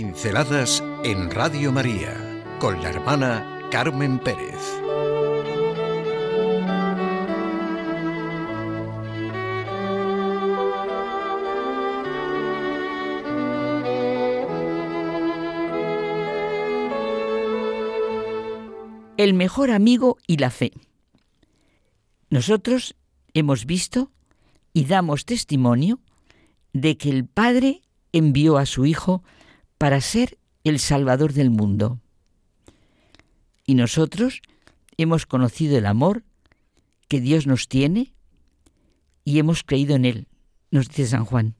Pinceladas en Radio María con la hermana Carmen Pérez. El mejor amigo y la fe. Nosotros hemos visto y damos testimonio de que el Padre envió a su Hijo para ser el Salvador del mundo. Y nosotros hemos conocido el amor que Dios nos tiene y hemos creído en Él, nos dice San Juan.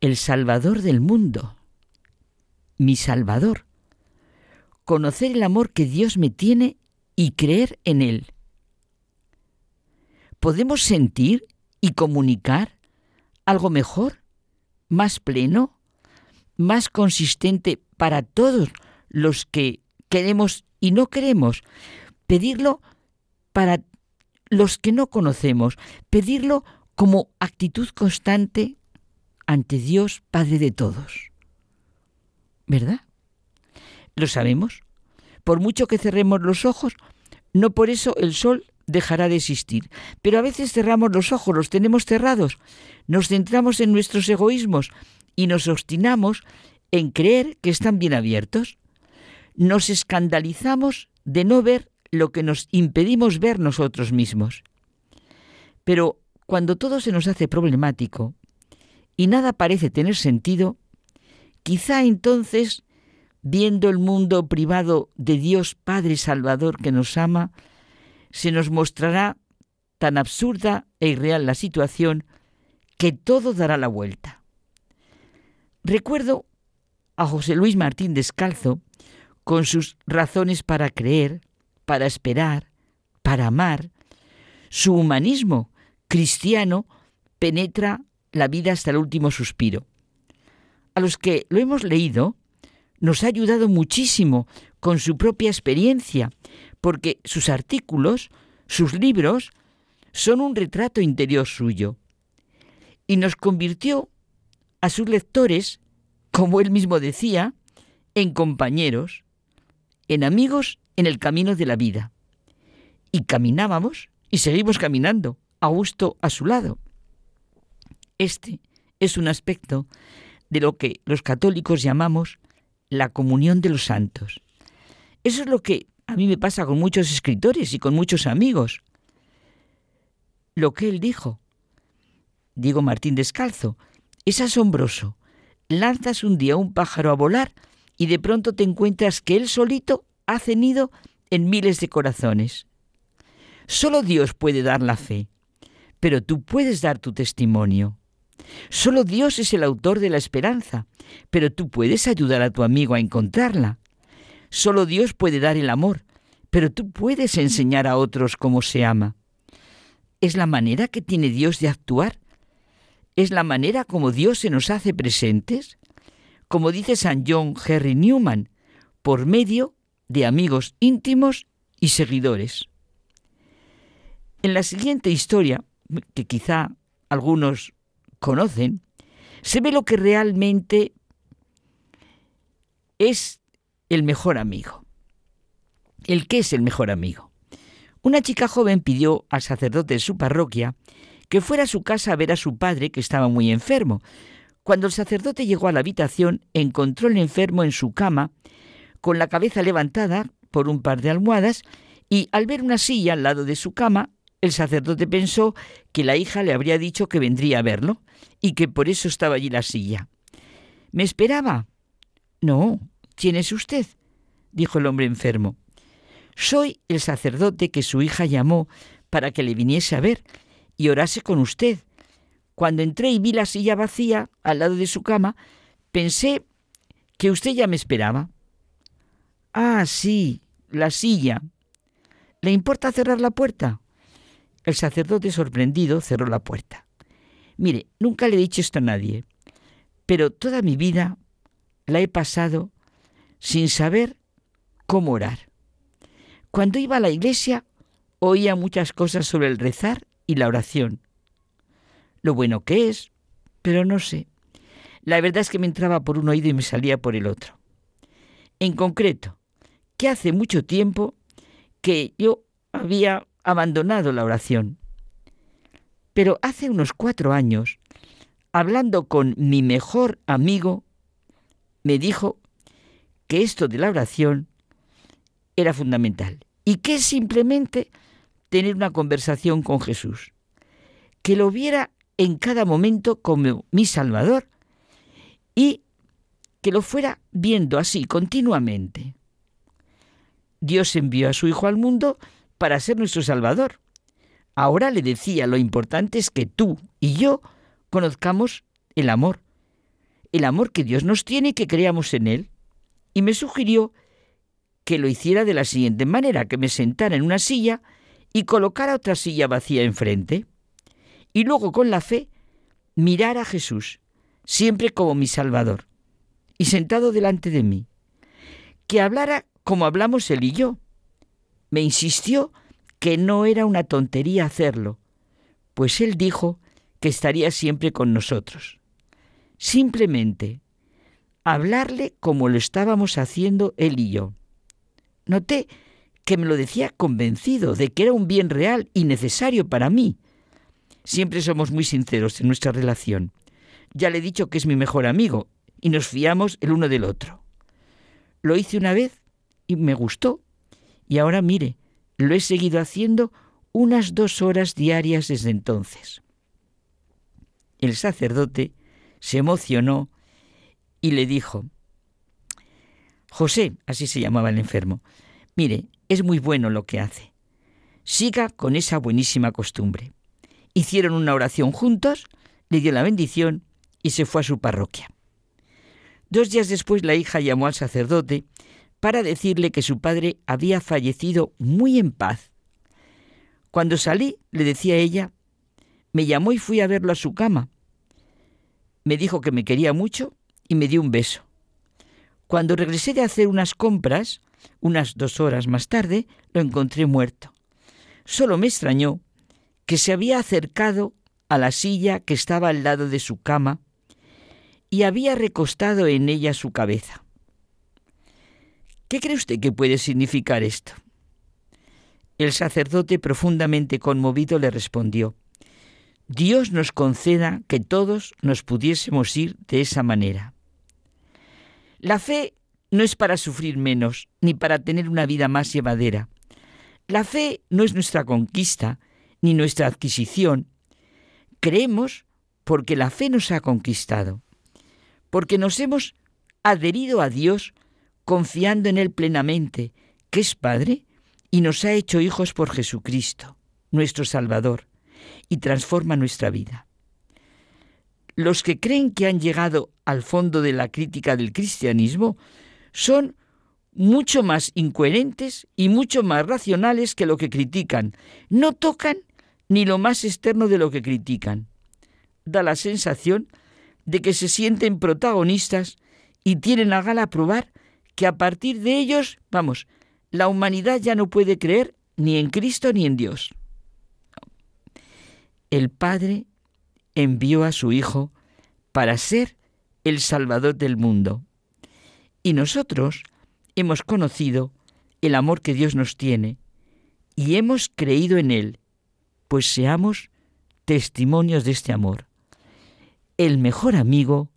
El Salvador del mundo, mi Salvador. Conocer el amor que Dios me tiene y creer en Él. ¿Podemos sentir y comunicar algo mejor, más pleno, más consistente para todos los que queremos y no queremos. Pedirlo para los que no conocemos, pedirlo como actitud constante ante Dios Padre de todos. ¿Verdad? ¿Lo sabemos? Por mucho que cerremos los ojos, no por eso el sol dejará de existir. Pero a veces cerramos los ojos, los tenemos cerrados, nos centramos en nuestros egoísmos y nos obstinamos en creer que están bien abiertos. Nos escandalizamos de no ver lo que nos impedimos ver nosotros mismos. Pero cuando todo se nos hace problemático y nada parece tener sentido, quizá entonces, viendo el mundo privado de Dios Padre Salvador que nos ama, se nos mostrará tan absurda e irreal la situación que todo dará la vuelta. Recuerdo a José Luis Martín Descalzo con sus razones para creer, para esperar, para amar. Su humanismo cristiano penetra la vida hasta el último suspiro. A los que lo hemos leído, nos ha ayudado muchísimo con su propia experiencia, porque sus artículos, sus libros, son un retrato interior suyo. Y nos convirtió a sus lectores, como él mismo decía, en compañeros, en amigos en el camino de la vida. Y caminábamos y seguimos caminando, a gusto a su lado. Este es un aspecto de lo que los católicos llamamos la comunión de los santos. Eso es lo que a mí me pasa con muchos escritores y con muchos amigos. Lo que él dijo, Diego Martín Descalzo, es asombroso. Lanzas un día un pájaro a volar y de pronto te encuentras que él solito ha cenido en miles de corazones. Solo Dios puede dar la fe, pero tú puedes dar tu testimonio. Solo Dios es el autor de la esperanza, pero tú puedes ayudar a tu amigo a encontrarla. Solo Dios puede dar el amor, pero tú puedes enseñar a otros cómo se ama. Es la manera que tiene Dios de actuar. Es la manera como Dios se nos hace presentes. Como dice San John Henry Newman, por medio de amigos íntimos y seguidores. En la siguiente historia, que quizá algunos conocen, se ve lo que realmente es el mejor amigo. ¿El qué es el mejor amigo? Una chica joven pidió al sacerdote de su parroquia que fuera a su casa a ver a su padre, que estaba muy enfermo. Cuando el sacerdote llegó a la habitación, encontró al enfermo en su cama, con la cabeza levantada por un par de almohadas, y al ver una silla al lado de su cama, el sacerdote pensó que la hija le habría dicho que vendría a verlo y que por eso estaba allí la silla. ¿Me esperaba? No, ¿Quién es usted? dijo el hombre enfermo. Soy el sacerdote que su hija llamó para que le viniese a ver y orase con usted. Cuando entré y vi la silla vacía al lado de su cama, pensé que usted ya me esperaba. Ah, sí, la silla. ¿Le importa cerrar la puerta? El sacerdote sorprendido cerró la puerta. Mire, nunca le he dicho esto a nadie, pero toda mi vida la he pasado sin saber cómo orar. Cuando iba a la iglesia oía muchas cosas sobre el rezar y la oración. Lo bueno que es, pero no sé. La verdad es que me entraba por un oído y me salía por el otro. En concreto, que hace mucho tiempo que yo había abandonado la oración. Pero hace unos cuatro años, hablando con mi mejor amigo, me dijo que esto de la oración era fundamental y que simplemente tener una conversación con Jesús, que lo viera en cada momento como mi Salvador y que lo fuera viendo así continuamente. Dios envió a su Hijo al mundo para ser nuestro Salvador. Ahora le decía, lo importante es que tú y yo conozcamos el amor, el amor que Dios nos tiene y que creamos en Él. Y me sugirió que lo hiciera de la siguiente manera, que me sentara en una silla y colocara otra silla vacía enfrente. Y luego con la fe mirar a Jesús, siempre como mi Salvador, y sentado delante de mí. Que hablara como hablamos él y yo. Me insistió que no era una tontería hacerlo, pues él dijo que estaría siempre con nosotros. Simplemente hablarle como lo estábamos haciendo él y yo. Noté que me lo decía convencido de que era un bien real y necesario para mí. Siempre somos muy sinceros en nuestra relación. Ya le he dicho que es mi mejor amigo y nos fiamos el uno del otro. Lo hice una vez y me gustó. Y ahora mire, lo he seguido haciendo unas dos horas diarias desde entonces. El sacerdote se emocionó y le dijo, José, así se llamaba el enfermo, mire, es muy bueno lo que hace. Siga con esa buenísima costumbre. Hicieron una oración juntos, le dio la bendición y se fue a su parroquia. Dos días después la hija llamó al sacerdote para decirle que su padre había fallecido muy en paz. Cuando salí, le decía ella, me llamó y fui a verlo a su cama. Me dijo que me quería mucho y me dio un beso. Cuando regresé de hacer unas compras, unas dos horas más tarde, lo encontré muerto. Solo me extrañó que se había acercado a la silla que estaba al lado de su cama y había recostado en ella su cabeza. ¿Qué cree usted que puede significar esto? El sacerdote, profundamente conmovido, le respondió, Dios nos conceda que todos nos pudiésemos ir de esa manera. La fe no es para sufrir menos, ni para tener una vida más llevadera. La fe no es nuestra conquista, ni nuestra adquisición. Creemos porque la fe nos ha conquistado, porque nos hemos adherido a Dios confiando en Él plenamente, que es Padre, y nos ha hecho hijos por Jesucristo, nuestro Salvador, y transforma nuestra vida. Los que creen que han llegado al fondo de la crítica del cristianismo son mucho más incoherentes y mucho más racionales que lo que critican. No tocan ni lo más externo de lo que critican. Da la sensación de que se sienten protagonistas y tienen a gala probar que a partir de ellos, vamos, la humanidad ya no puede creer ni en Cristo ni en Dios. El Padre envió a su Hijo para ser el Salvador del mundo. Y nosotros hemos conocido el amor que Dios nos tiene y hemos creído en Él pues seamos testimonios de este amor, el mejor amigo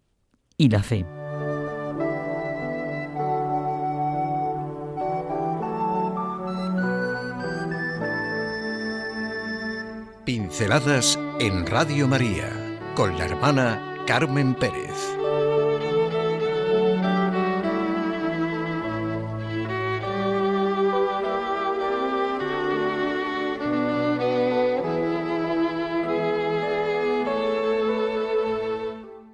y la fe. Pinceladas en Radio María con la hermana Carmen Pérez.